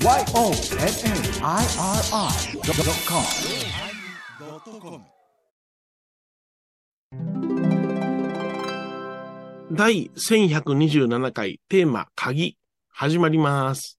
YONNIRI.com 第1127回テーマ、鍵、始まります。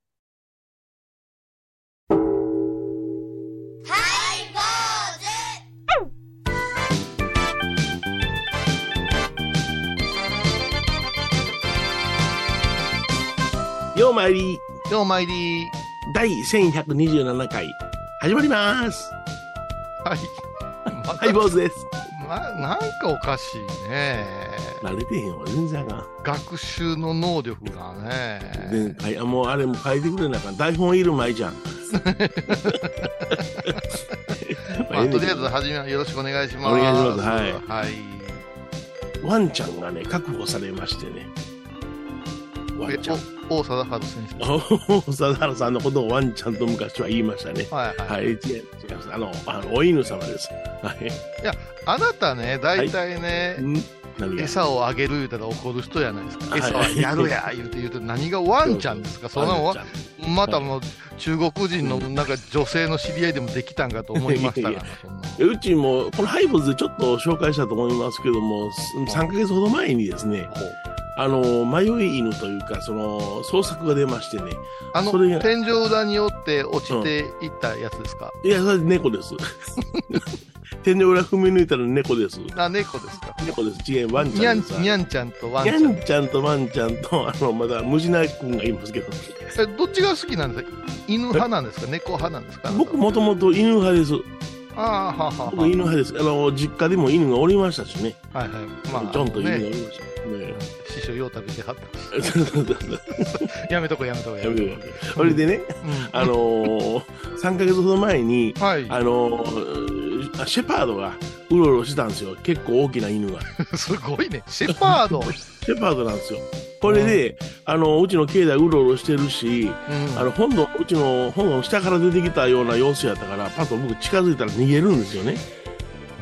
ようまいり、ようまいり。第1127回、始まります。はい。ま はい、坊主です。ま、なんかおかしいね。慣れてへんわ、全然あかん。学習の能力がね。ではい、あもうあれも書いてくれなあかん。台本いる前じゃん。まあ、とりあえず、はじめよろしくお願いします。お願いしますはいはい。ワンちゃんがね、確保されましてね。ワンちゃん。王貞治選手です。王貞治さんのことをワンちゃんと昔は言いましたね。はいはい。はい、違います。あの、あのお犬様です。はい。あなたね、大体ね、ん何が？餌をあげる言うたら怒る人やないですか。はい餌はやるや言うて言うて、何がワンちゃんですか？そんなもんワンちゃんまたもう中国人のなんか女性の知り合いでもできたんかと思いましたから、いやそんなえうちも、このハイボーズでちょっと紹介したと思いますけども、す3ヶ月ほど前にですね、あの、迷い犬というか、その、創作が出ましてね。あの天井裏によって落ちていったやつですか、いや、それ猫です。天井裏踏み抜いたら猫です。あ猫ですか？猫です。違う、ワンちにゃん。にゃんちゃんとワンちにゃんゃんちゃんとワンちゃんと、あの、まだ、ムジナ君がいますけど、えどっちが好きなんですか？犬派なんですか？猫派なんですか？僕もともと犬派です。ああはあはあは僕犬派です。あの、実家でも犬がおりましたしね。あはいはいまあちょんと犬がおねりました。ね師匠よう食べてはったやめとこやめとこややめめとこそれでね、うんあのー、3ヶ月ほど前に、はいあのー、シェパードがうろうろしてたんですよ。結構大きな犬が。すごいねシェパード、シェパードなんですよ。これで、あの、うちの境内うろうろしてるし、うん。あの、本土、うちの本土の下から出てきたような様子やったから、パッと僕近づいたら逃げるんですよね。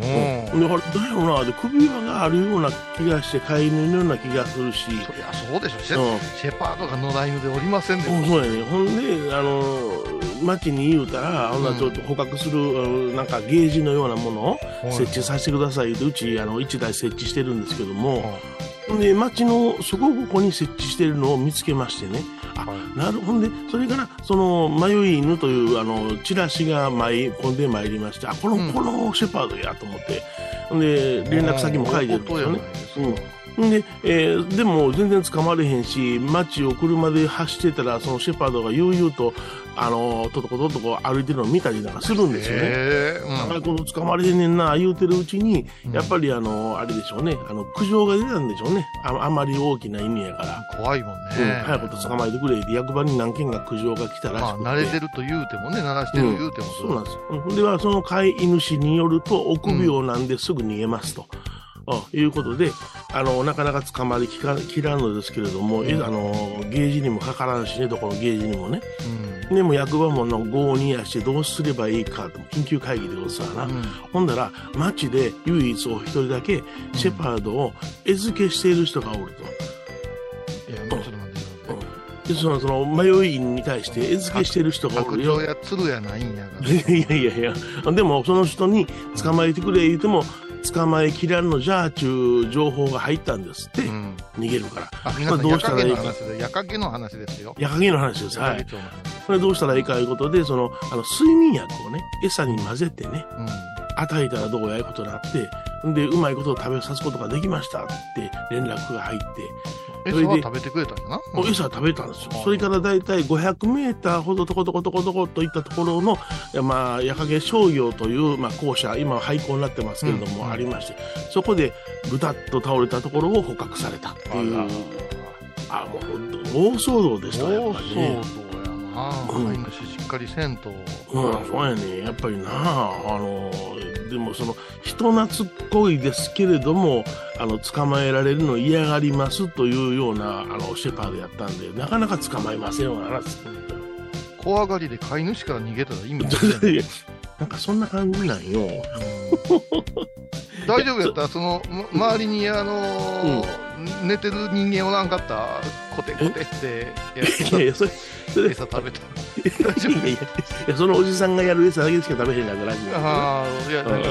うん。で、ほら、どうやろうな、で、首輪があるような気がして、飼い犬のような気がするし、そりゃそうでしょ。シェ,、うん。シェパードが野良犬でおりませんでうんそうやね。ほんで、あの、町に言うたら、ほんならちょっと捕獲する、なんかゲージのようなものを設置させてくださいって、うち、あの、1台設置してるんですけども、で、町のそこここに設置してるのを見つけましてね。あ、はい。なるほんで、それから、その、迷い犬という、あの、チラシが舞い込んでまいりまして、あ、この、うん。このシェパードやと思って、で、連絡先も書いてるんですよね。うん。んで、えーでも全然捕まれへんし、街を車で走ってたら、そのシェパードが悠々と、あの、ととこととこ歩いてるのを見たりなんかするんですよね。へえあこの捕まれへんねんな、言うてるうちに、うんやっぱりあの、あれでしょうね、あの、苦情が出たんでしょうね。ああまり大きな犬やから。怖いもんね、うん、早くと捕まえてくれって役場に何件か苦情が来たらしくて、まあ慣れてると言うてもね鳴らしてる言うてもそうなんです。うんでは、その飼い主によると、臆病なんですぐ逃げますと。あいうことで、あの、なかなか捕まりきらんのですけれども、えあの、ゲージにもかからんしね、どこのゲージにもね。うんでも役場もの合にやしてどうすればいいかと、緊急会議でござるな。うん。ほんだら、町で唯一お一人だけ、シェパードを餌付けしている人がおると。いやもうちょっと待ってください。でその、その、迷い犬に対して餌付けしている人がおるよ。や鶴やないんやから。いやいやいや、でもその人に捕まえてくれ言うても、捕まえきらんのじゃあちゅう情報が入ったんですって、うん逃げるから。あ皆どうしたらいいか夜影の話で夜影の話ですよ矢影の話です。はい。これどうしたらいいかいうことで、その、あの、睡眠薬をね、餌に混ぜてね、うん与えたらどうやいうことになって、んで、うまいことを食べさすことができましたって連絡が入って、餌は食べてくれたんやな。もう餌食べたんですよ。う。ん。それからだいたい500メーターほどとことことことこといったところの、まあ、矢影商業という、まあ、校舎、今は廃校になってますけれども、うんありまして、そこでぐたっと倒れたところを捕獲されたっていう、あもう本当大騒動でしたやっぱり大騒動やね。な。うん。飼い主しっかりせんと。うん、そうやね。やっぱりなあの、でもその、人懐っこいですけれども、あの、捕まえられるの嫌がりますというような、あの、シェパードやったんで、なかなか捕まえませんわな。怖がりで飼い主から逃げたら意味ない なんかそんな感じなんよ。大丈夫やった？ら、その、ま周りに、あのー寝てる人間おらんかった？コテコテっていやいや、それ、それ、い餌食べた。やいやいや、そのおじさんがやる餌だけしか食べへんなんかラジオ。ああ、いや、なんか、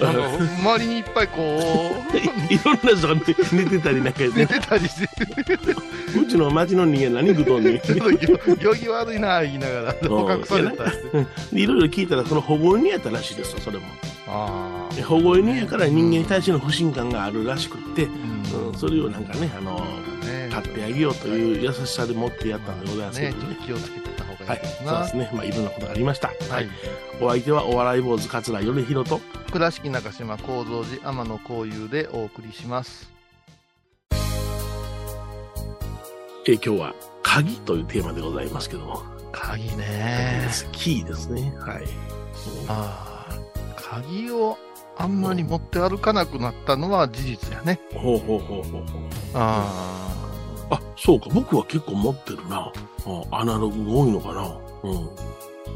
なんか周りにいっぱいこう、いろんな人が寝てたりなんか寝ね、てたりして、うちの町の人間何食うとんねん。ちょっと行儀悪いな言いながら、捕獲されたりして。いろいろ聞いたら、その保護犬やったらしいですよ、それも。ああ。保護犬やから人間に対しての不信感があるらしくって、うんうん、それをなんかね、あの、ね買ってあげようという優しさで持ってやったんでございますけね、どね。ちょっと気をつけてた方はいがいいです、な。そうですね。まあ、いろんなことがありました。はい。お相手はお笑い坊主桂米宏と、倉敷中島幸三寺天野幸雄でお送りします。えー今日は鍵というテーマでございますけども。鍵鍵ねで。すキーですね。はい。ああ、鍵をあんまり持って歩かなくなったのは事実やね。ほうほうほうほうほう。ああ、そうか。僕は結構持ってるな。あアナログが多いのかな。うん。あ、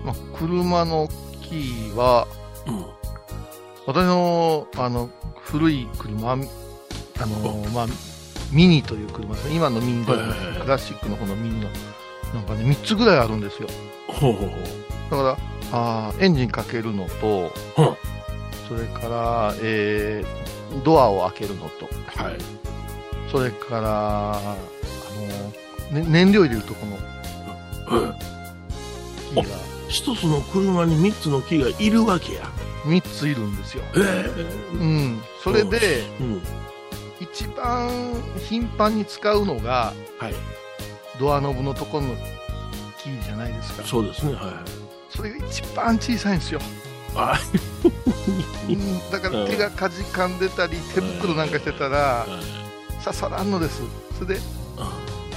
まあ、車のキーは、うん。私の、あの、古い車、あの、まあ、ミニという車ですね。今のミニでクラシックの方のミニの、なんかね、3つぐらいあるんですよ。ほうほうほう。だから、あーエンジンかけるのと、うんそれから、えードアを開けるのと、はい。それから、あの、ね、燃料入れるとこのうん。キーが一つの車に三つのキーがいるわけや。3ついるんですよ。えうん。それで、えうん。一番頻繁に使うのが、はい。ドアノブのところのキーじゃないですか。そうですね。はい。それが一番小さいんですよ。あ、うん、だから手がかじかんでたり、手袋なんかしてたら、刺さらんのです。それで、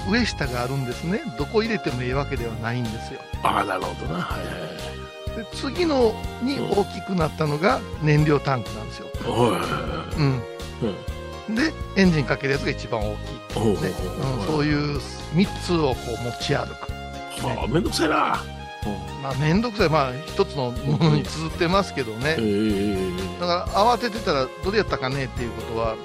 上下があるんですね。どこ入れてもいいわけではないんですよ。ああ、なるほどな。はいはいで次のに大きくなったのが燃料タンクなんですよ。はい。うん。うん。で、エンジンかけるやつが一番大きい。ねほううん、そういう3つをこう持ち歩く。はあ、めんどくさいな。まあ、めんどくさい。まあ、一つのものに綴ってますけどねえ。えだから、慌ててたら、どれやったかねっていうことは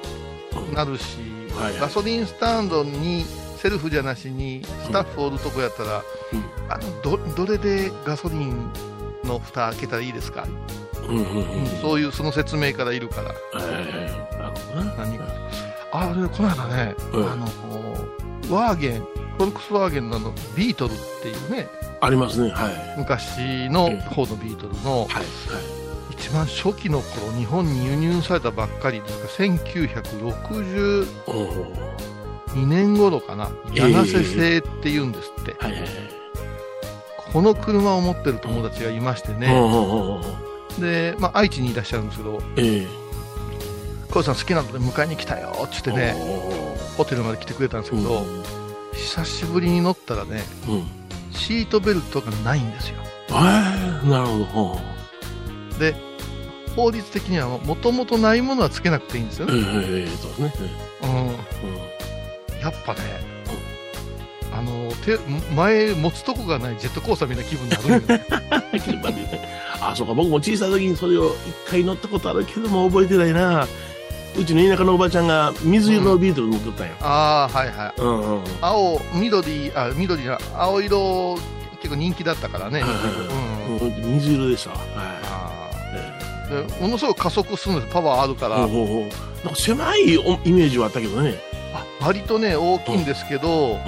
なるし、はいはいガソリンスタンドに、セルフじゃなしに、スタッフおるとこやったら、うんあのどどれでガソリンの蓋開けたらいいですか、うんうんうん。うんそういうその説明からいるから、ええなるほどな。何かあれ、この間ね、うんあのワーゲン、フォルクスワーゲンのあのビートルっていうね、ありますね。はい。昔の方のビートルの、はい。一番初期の頃日本に輸入されたばっかりですか1962はい。おお。年頃かなええヤナセ製っていうんですって、はいはいはい。この車を持ってる友達がいましておね、で、まあ、愛知にいらっしゃるんですけどええ。「小さん好きなので迎えに来たよ」っつってねホテルまで来てくれたんですけど、久しぶりに乗ったらねうん。うん。シートベルトがないんですよええなるほど。ほで法律的にはもともとないものはつけなくていいんですよう。ね、ええそうですね。うん、うん。やっぱね、あの手前持つとこがないジェットコースターみたいな気分になるんよね。あ、そうか、僕も小さい時にそれを一回乗ったことあるけども覚えてないな。うちの田舎のおばちゃんが水色のビートル乗っとったんよ。ああはいはいうんうん。青緑あ緑じゃ青色結構人気だったからね、はいはいうんうん水色でしたわ。はあい。ものすごく加速するんです。パワーあるかえら、ほうほうほう。なんか狭いおイメージはあったけどね。あ割とね大きいんですけど、うん。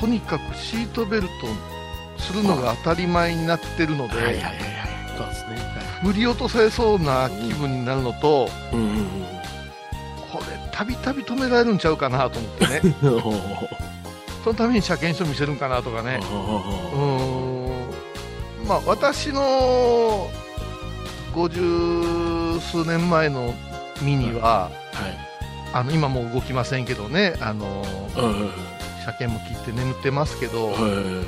とにかくシートベルトするのが当たり前になってるので、はいはいはいはい。そうですね。振り落とされそうな気分になるのと、うんうんこれたびたび止められるんちゃうかなと思ってね。そのために車検証見せるんかなとかね。ほうん。まあ私の50数年前のミニは、はい。あの今もう動きませんけどねあのうん車検も切って眠ってますけど、は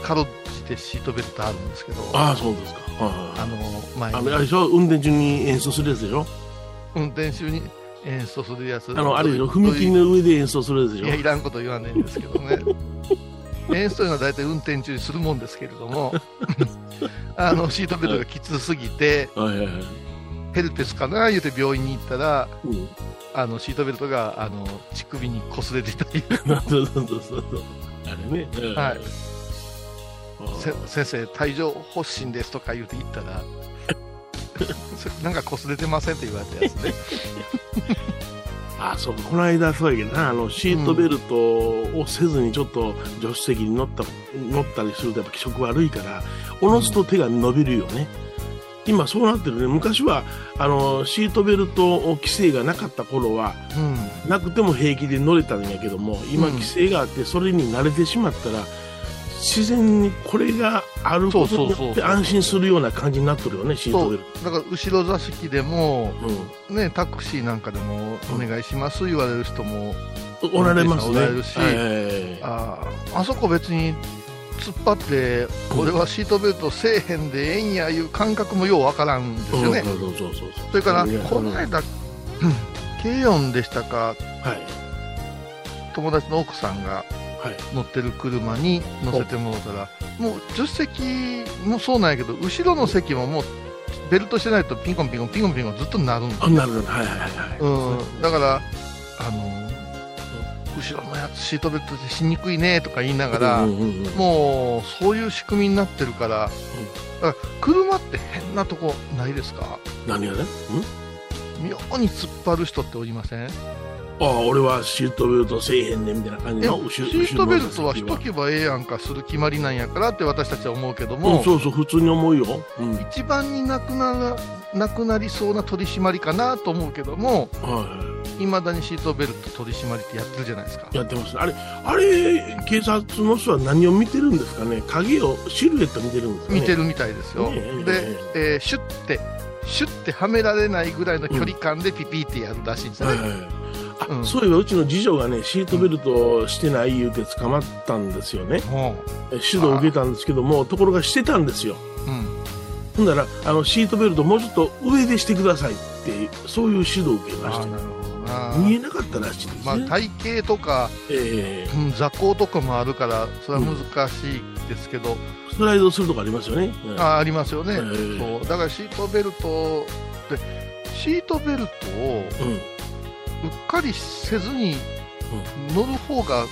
い。かろうじてシートベルトあるんですけどああ、そうですか。あの前あれでしょ？運転中に演奏するやつでしょ？運転中に演奏するやつ。あの、あれ踏切の上で演奏するやつでしょ？いやいらんこと言わないんですけどね 演奏というのは大体運転中にするもんですけれども あのシートベルトがきつすぎてはいはいはい。ヘルペスかな言うて病院に行ったら、うん。あの、シートベルトが、あの、乳首に擦れてたり、そうそうそうそう。あれね。うんはい。先生、帯状発疹ですとか言うて言ったら、なんか擦れてませんって言われたやつね。あそうこの間そうやけどなあのシートベルトをせずにちょっと助手席に乗った乗ったりするとやっぱ気色悪いからおのずと手が伸びるよね、今そうなってるね。昔はあのシートベルト規制がなかった頃はうん。なくても平気で乗れたんやけども今うん。規制があってそれに慣れてしまったら自然にこれがあることによって安心するような感じになってるよねシートベルだから後ろ座席でも、ト、ね、タクシーなんかでもお願いします言われる人も、うん、おられますね。おられるしあーあそこ別に突っ張って、俺はシートベルトせえへんでええんやいう感覚もようわからんですよね。うんそうそうそうそうそれから、この間、うん軽音でしたか、はい。友達の奥さんがはい乗ってる車に乗せてもらったら、もう助手席もそうなんやけど、後ろの席ももうベルトしてないとピンコンピンコンピンコンピンコンずっとなるんですあなるはいはいはいはい。うん、だから、あの、後ろのやつシートベルトでしにくいねとか言いながら、うんうんうんもうそういう仕組みになってるから、だから車って変なとこないですか？何がね？ん？妙に突っ張る人っておりません？ああ俺はシートベルトせえへんねんみたいな感じのシートベルトはしとけばええやんかする決まりなんやからって私たちは思うけどうんも、そうそう普通に思うよ、うん、はい一番になくならなくなりそうな取り締まりかなと思うけども、はいまだにシートベルト取り締まりってやってるじゃないですか。やってますあれあれ警察の人は何を見てるんですかね？影をシルエット見てるんですかね？見てるみたいですよ。ねえで、え。ーシュッて、シュッてはめられないぐらいの距離感でピピってやるらしいんですよね。はいはい。あ、うん。そういえばうちの次女がねシートベルトしてない言うて捕まったんですよね、もえ指導を受けたんですけどもところがしてたんですよ。う、うん。ほんだらあのシートベルトもうちょっと上でしてくださいってそういう指導を受けましてなるほどな。見えなかったらしいですね、まあ、体型とか、ええ。うん、座高とかもあるから、それは難しいですけど、スライドするとかありますよね。うん。あありますよね、ええ。そう。だからシートベルトで、シートベルトをうん。うっかりせずに乗る方が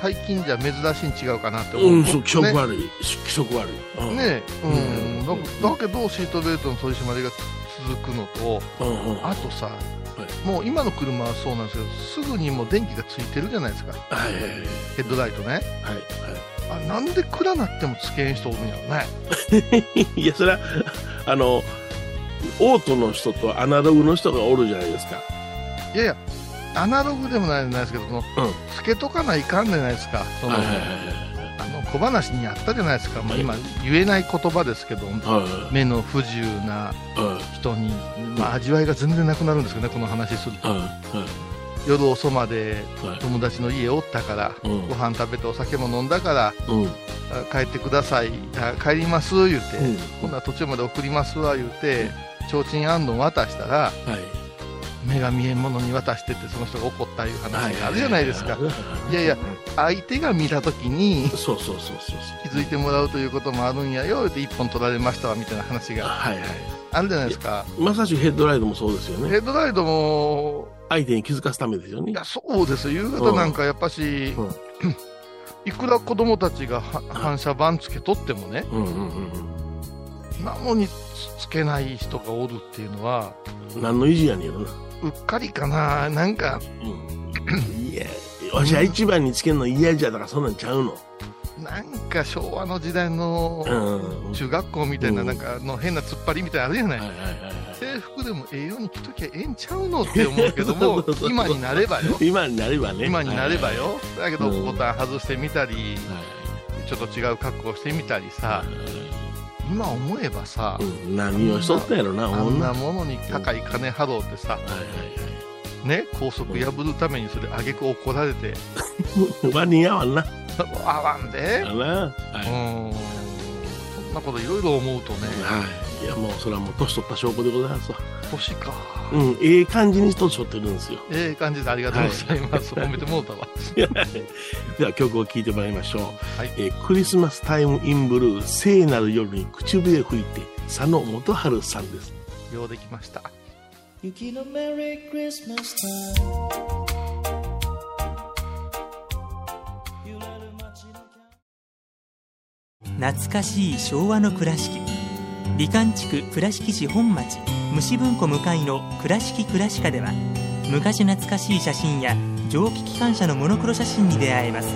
最近じゃ珍しいに違うかなって思う。うん、そう気色ね悪い、気色悪い。うんねえ、うんうんだだけどシートベルトの取り締まりが続くのと、うんうんあとさ、もう今の車はそうなんですけど、すぐにもう電気がついてるじゃないですか、ヘッドライトね。はいあなんで暗なってもつけん人おるんやろね。はい。いや、それは、あの、オートの人とアナログの人がおるじゃないですか。いやいや、アナログでもないないですけど、そのつけとかないかんじゃないですか、そのはいはいはいあの小話にあったじゃないですか、まあ、はい今、言えない言葉ですけど、はい。はい目の不自由なはい人に、まあ、味わいが全然なくなるんですけどね、この話すると。はいはい夜遅まではい。友達の家おったから、うん。ご飯食べてお酒も飲んだから、帰ってください、あ帰ります言うて、うん。ほんなら途中まで送りますわ言うて、提灯あん。どん渡したら、はい。目が見えんものに渡してって、その人が怒ったいう話があるじゃないですか。いやいや相手が見たときに。気づいてもらうということもあるんやよ、言うて一本取られましたわみたいな話が。あるじゃないですか。まさしくヘッドライトもそうですよね。ヘッドライトも、相手に気づかすためですよねい。や、そうですよ。夕方なんかやっぱし、うんいくら子供たちがは反射板つけとってもね、うんうんなのにつつけない人がおるっていうのは、うん。何の意地やねんやろな。うっかりかな、なんか、うん。いや、わしは一番につけるの嫌じゃだからそんなんちゃうの。なんか昭和の時代のうん。中学校みたいな、うんなんかの変な突っ張りみたいなのあるじゃない。制服でもええように着ときゃええんちゃうのって思うけども今になればよ今になればね。今になればよだけどうんボタン外してみたりはい。ちょっと違う格好してみたりさはい今思えばさうん何をしとったんやろな、あほんな。ものに高い金払うってさはいね高速破るためにそれあげく怒られてはい。ワニやわんな。合わんで。はい。うんなこといろいろ思うとねはい。いや、もうそれはもう年取った証拠でございますわ。年かうん、ええ感じに年取ってるんですよ。ええ感じでありがとうございます褒めてもうたわ では曲を聴いてまいりましょう。はいえークリスマスタイムインブルー聖なる夜に口笛吹いて佐野元春さんです。ようできました雪のメリークリスマスタイム懐かしい昭和の倉敷。美観地区倉敷市本町虫文庫向かいの「倉敷倉歯科」では昔懐かしい写真や蒸気機関車のモノクロ写真に出会えます。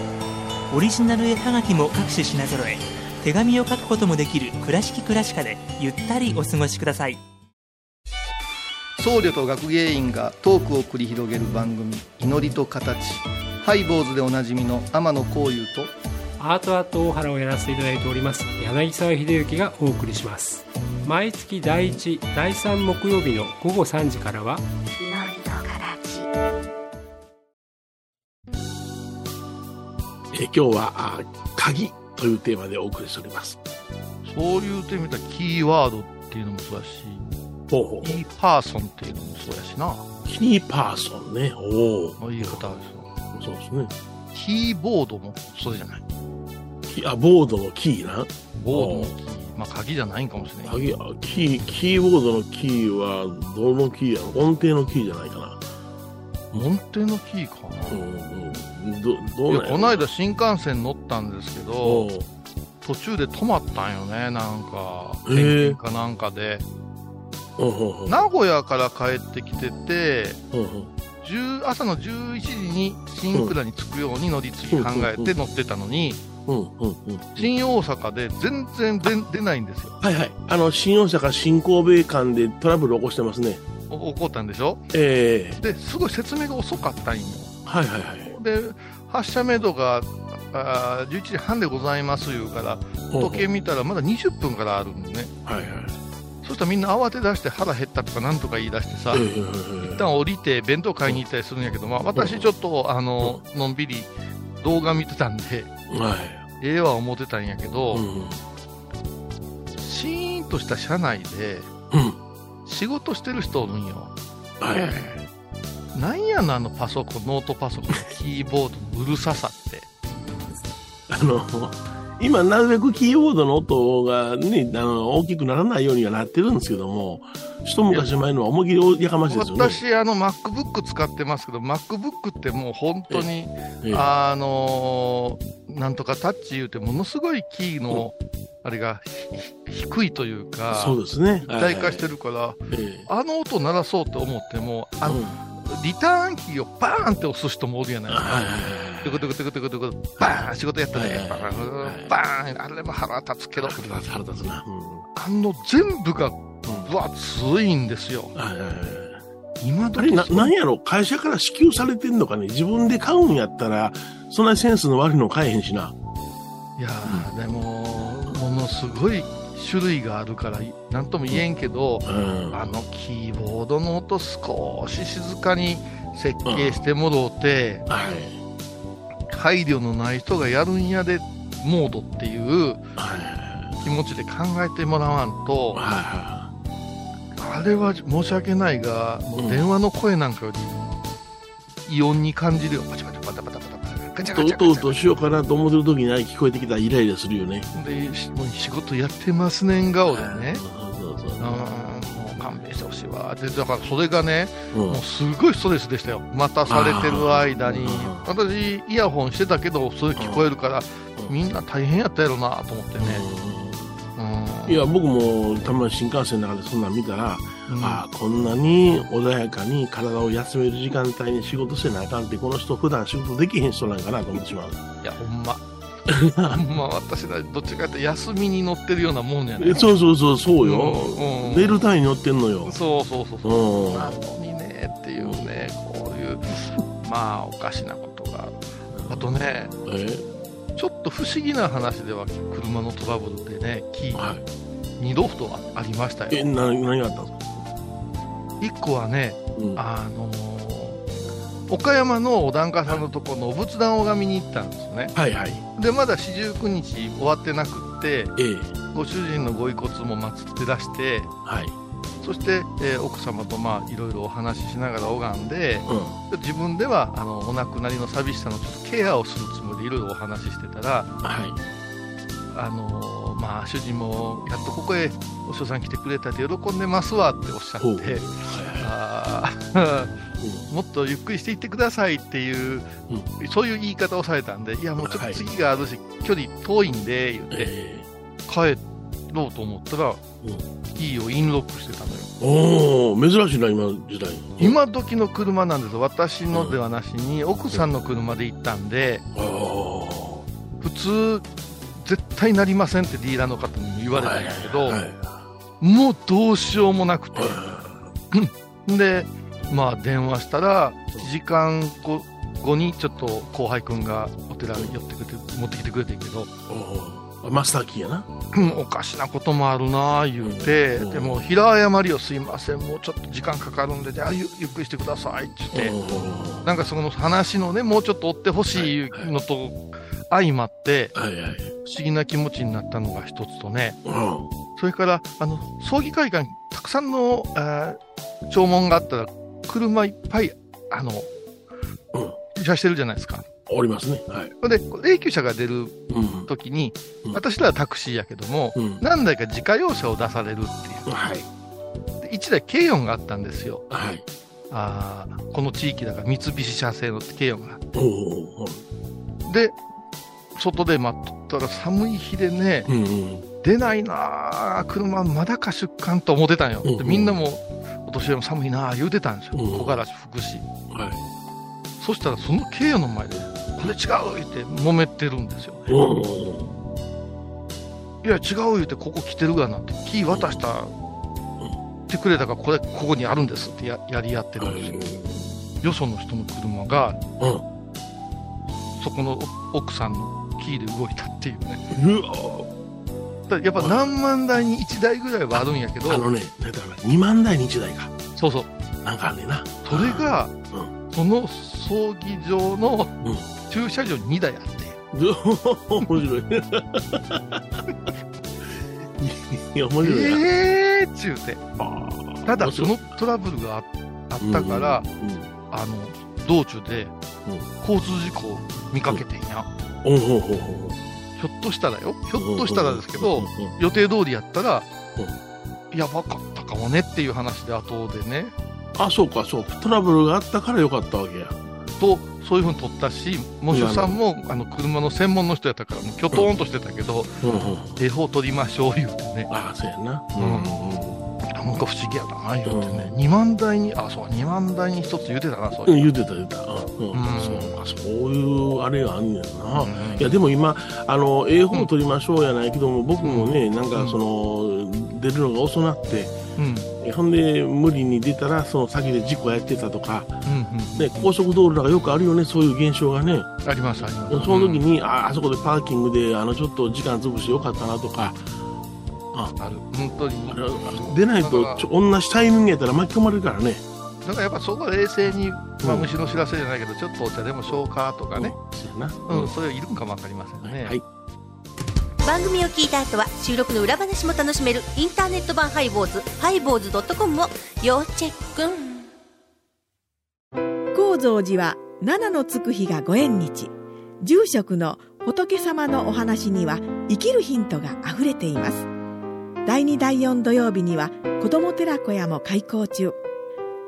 オリジナル絵はがきも各種品揃え手紙を書くこともできる「倉敷倉歯科」でゆったりお過ごしください。僧侶と学芸員がトークを繰り広げる番組「祈りと形」ハイボーズでおなじみの天野幸雄とアートアート大原をやらせていただいております柳沢秀幸がお送りします。毎月第1第3木曜日の午後3時からはえー今日はあ鍵というテーマでお送りしております。そう言うてみたらキーワードっていうのもそうやしほうほう。キーパーソンっていうのもそうやしな。キーパーソンね。おおあ言い方あるそうですね。キーボードもそれじゃない。キあボードのキーな。ボードのキー。まあ鍵じゃないんかもしれない鍵あキーキーボードのキーはどのキーやろ？音程のキーじゃないかな。門底のキーかな、うんうん。どどうなんこの間新幹線乗ったんですけど途中で止まったんよね。なんかへえ点検かなんかで。名古屋から帰ってきててほうほう10朝の11時に新倉に着くように乗り継ぎ考えて乗ってたのにうんうんうん。新大阪で全然出出ないんですよ。はいはい。あの新大阪新神戸間でトラブル起こしてますね。お起こったんでしょ？ええ。ですごい説明が遅かったんよ。はいはいはい。で発車目処があー11時半でございます言うから時計見たらまだ20分からあるんでね。はいはい。そしたらみんな慌て出して腹減ったとかなんとか言い出してさ、ええええ一旦降りて弁当買いに行ったりするんやけど、まあ、私ちょっとあののんびり動画見てたんではい。ええわ思ってたんやけど、うんシーンとした車内でうん。仕事してる人おるんよ。はいはいなんやのあのパソコンノートパソコンのキーボードのうるささって。あの、今、なるべくキーボードの音がね、あの、大きくならないようにはなってるんですけども、一昔前のは思い切りやかましいですよね。私あの MacBook 使ってますけど MacBook ってもう本当にええ。あのーなんとかタッチ言うてものすごいキーのあれがひ低いというかそうですね。一体化してる。るからええあの音鳴らそうと思ってもあのうんリターンキーをバーンって押す人もおるやないですかはいはいはいトゥクトゥクトゥクトゥクトゥクバーン仕事やったねはいはいはいバーンあれも腹立つけど腹立つ腹立つな。うんあの全部が分厚いんですよはいはいはい今あれな、時そうなんやろ種社から支給されてんのかね自分で買うんやったら、そんなセンスの悪いの買えへんしな。いやーでもものすごい種類があるから何とも言えんけど、うん。あのキーボードの音少し静かに設計してもろうて、はい。配慮のない人がやるんやでモードっていうはい。気持ちで考えてもらわんと、はいはあれは申し訳ないが、もう電話の声なんかより、異音に感じるよ。パチパチとガチャガチうとうとしようかなと思ってる時にあれ聞こえてきたらイライラするよね。ャ。で、しもう仕事やってますねん顔でね。そうそううん、もう勘弁してほしいわ。で、だからそれがね、そう。うんもうすごいストレスでしたよ。待たされてる間にあ。私、イヤホンしてたけど、それ聞こえるから、うんみんな大変やったやろなと思ってね。うんいや、僕もたまに新幹線の中でそんなん見たら、うんああ、こんなに穏やかに体を休める時間帯に仕事せなあかんって、この人普段仕事できへん人なんかなと思ってしまう。いや、ほんま。ほんま、私ら、どっちかって休みに乗ってるようなもんやねえ。そうそうそう、そうよ。うんうん寝る単位に乗ってんのよ。そうそうそうそうう。ん。なのにね、っていうね、こういう、まあ、おかしなことが。あとね、え？ちょっと不思議な話では、車のトラブルでね、キー、はい。二度とありましたえ、よ。な、何があったんですか？一個はね、うん。あのー岡山のお檀家さんのところのお仏壇を拝みに行ったんですよね。はいはい。で、まだ四十九日終わってなくって、ええ。ご主人のご遺骨も祀って出して、はい。そして、えー奥様とまあいろいろお話ししながら拝んで、うん。自分ではあのお亡くなりの寂しさのちょっとケアをするつもりでいろいろお話ししてたら、はい。あのーまあ、主人もやっとここへお師匠さん来てくれたって喜んでますわっておっしゃ。って、はいはあか、もっとゆっくりしていってくださいっていう、そういう言い方をされたんで、いや、もうちょっと次があるし、距離遠いんで、言って、え帰ろうと思ったら、うんキーをインロックしてたのよ。えおお珍しいな、今時代。今時の車なんです私のではなしに、奥さんの車で行ったんで、ああ。普通、絶対なりませんってディーラーの方にも言われたんだけど、はい。もうどうしようもなくて、は で、まあ電話したら、1時間後後にちょっと後輩くんがお寺に寄ってくれて、持ってきてくれてんけど、マスターキーやな。うんおかしなこともあるなあ言うて、うんでも平謝りをすいません、もうちょっと時間かかるんで、じゃあゆゆっくりしてくださいって言って、おなんかその話のね、もうちょっと追ってほしい。のと相まって、ーはいはい。不思議な気持ちになったのが一つとね、うん。それから、あの、葬儀会館にたくさんの、えー弔問があったら、車いっぱい、あの、駐車してるじゃないですか。おりますね。はい。で、霊柩車が出るうん。時にうん、私らはタクシーやけども、うん。何台か自家用車を出されるっていう。はい。で1台軽音があったんですよ。はい。あーこの地域だから三菱社製の軽音があっおお。て。で、外で待っとったら寒い日でね、うんうん。出ないなあ車まだか出棺と思ってたんよ。うんうんでみんなも、お年寄りも寒いなあ言うてたんですよ。うん木枯らし吹くし。はい。そしたらその軽音の前で、これ違う言って揉めてるんですよ、ね。いや、違う言うてここ来てるがなって、キー渡した、ってくれたからこれ、ここにあるんですってややり合ってるんですよ。よその人の車が、うん。そこの奥さんのキーで動いたっていうね。うやっぱ何万台に1台ぐらいはあるんやけど、あのね、だから2万台に1台か。そうそう。なんかあんねんな。それが、うその葬儀場のうん駐車場に2台あって、面白い。いや、面白いな。えーっちゅうて。ただ、そのトラブルがああったから、うんうんあの、道中でうん交通事故を見かけてんや。ひょっとしたらよ、ひょっとしたらですけど、うんうん予定通りやったら、やばかったかもねっていう話で後でね、あ、そうか、そうか。トラブルがあったからよかったわけや。と、そういうふうに撮ったし、もしさんも、あの、車の専門の人やったから、もうきょとーんとしてたけど、うんうん。絵法撮りましょう言うてね、ああ、そうやな。うんなんか不思議やな、言うてね、2万台に、あ、そう、2万台に一つ言うてたな、そううん、いう。言うてた言うてた。うん、うんそうか、そういうあれがあんねんな。うんいや、でも今、あの、ええ方取りましょうやないけども、僕もね、なんかうんその、出るのが遅なって、うん、えほんで、無理に出たら、その先で事故やってたとか、うん、うん。ね、高速道路なんかよくあるよね、そういう現象がね。あります、あります。その時に、あ、あそこでパーキングで、あの、ちょっと時間潰してよかったなとか、あ、ある、本当に。出ないと、ちょ同じタイミングやったら巻き込まれるからね。だからやっぱそこは冷静に、まあ、うん虫の知らせじゃないけど、ちょっとお茶でもしょうかとかね、そうやな。うん、それいるんかもわかりませんね。はい。番組を聞いた後は収録の裏話も楽しめるインターネット版ハイボーズハイボーズドットコムを要チェック高蔵寺は七のつく日がご縁日住職の仏様のお話には生きるヒントがあふれています第2第4土曜日には子ども寺小屋も開校中。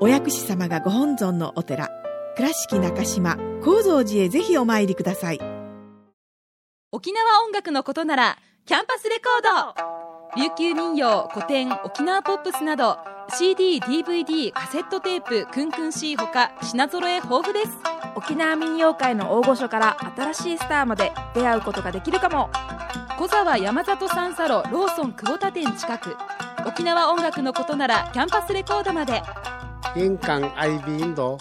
お薬師様がご本尊のお寺倉敷中島・高蔵寺へぜひお参りください。沖縄音楽のことならキャンパスレコード。琉球民謡古典沖縄ポップスなど CD、DVD、カセットテープ、クンクン C ほか品揃え豊富です。沖縄民謡界の大御所から新しいスターまで出会うことができるかも小沢山里三佐路ローソン久保田店近く。沖縄音楽のことならキャンパスレコードまで。印港 IB 印度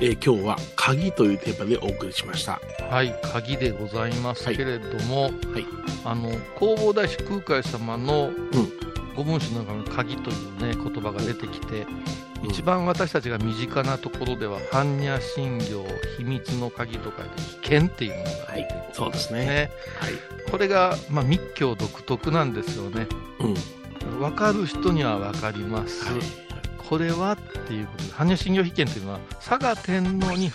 えー今日は鍵というテーマでお送りしました。はい、鍵でございますけれども、はい。あの弘法大師空海様のご文書の中の鍵というね言葉が出てきて、一番私たちが身近なところでは般若心経秘密の鍵とかで危険っていうものが出てくる、そうですね。ねはい。これが、まあ、密教独特なんですよねうん。分かる人には分かります、はい。これはっていうことで般若心経秘見というのは佐賀天皇に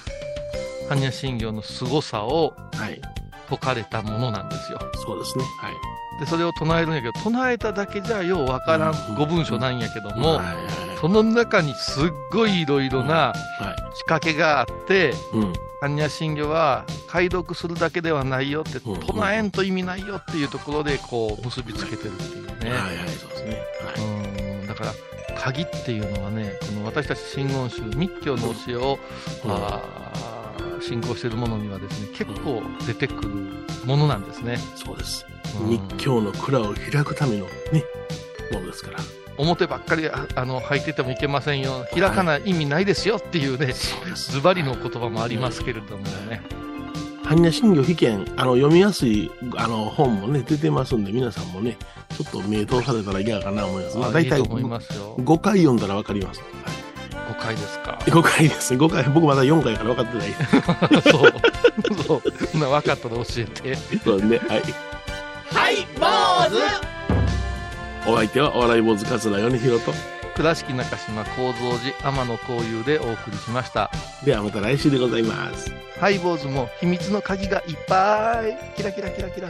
般若心経の凄さをはい。説かれたものなんですよそうですね。はい。でそれを唱えるんやけど唱えただけじゃようわからん語文書なんやけども、その中にすっごいいろいろなはい。仕掛けがあって、うん。般若心経は解読するだけではないよって、うん。唱えんと意味ないよっていうところでこう結びつけてるっていうね。はいはいそうですね。はい。うん。だから鍵っていうのはねこの私たち真言宗密教の教えを、うん。あー信仰している者にはですね結構出てくるものなんですね、そうです。うん。日教の蔵を開くためのねものですから。表ばっかりああの入っててもいけませんよ。開かない意味ないですよっていうねそうです。ズバリの言葉もありますけれどもね、般若心経被験あの読みやすいあの本もね出てますんで皆さんもねちょっと目通されたら嫌かな思います。まあ大体あいいと思いますよ。5回読んだら分かります、は誤解ですか？い、5回です。ね5回僕まだ4回から分かってない。そう。そう。な分かったら教えて。そうねはい。はい坊お相手はお笑い坊主桂米広と。倉敷中島幸三寺天野幸雄でお送りしました。ではまた来週でございます。ハイボーズも秘密の鍵がいっぱい。キラキラキラキラ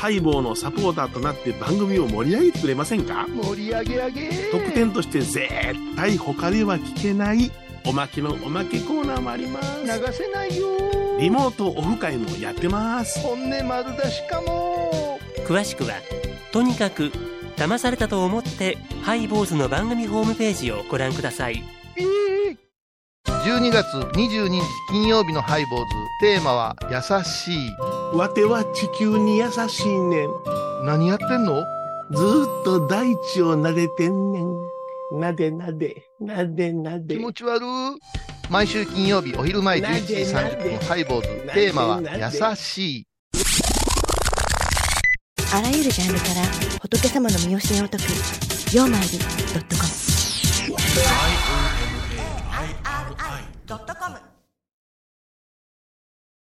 ハイボーのサポーターとなって番組を盛り上げてくれませんか？盛り上げ上げ。特典として絶対他では聞けないおまけのおまけコーナーもあります。流せないよ。リモートオフ会もやってます。本音丸出しかも。詳しくはとにかく騙されたと思ってハイボーズの番組ホームページをご覧ください。12月22日金曜日のハイボーズテーマは「優しい。わては地球に優しいねん」何やってんの？ずーっと大地を撫でてんねん。なでなでなでなで。気持ち悪い。毎週金曜日お昼前11時30分ハイボーズ。テーマは「優しい。あらゆるジャンルから仏様の身教えを解く「曜マイルドットコム」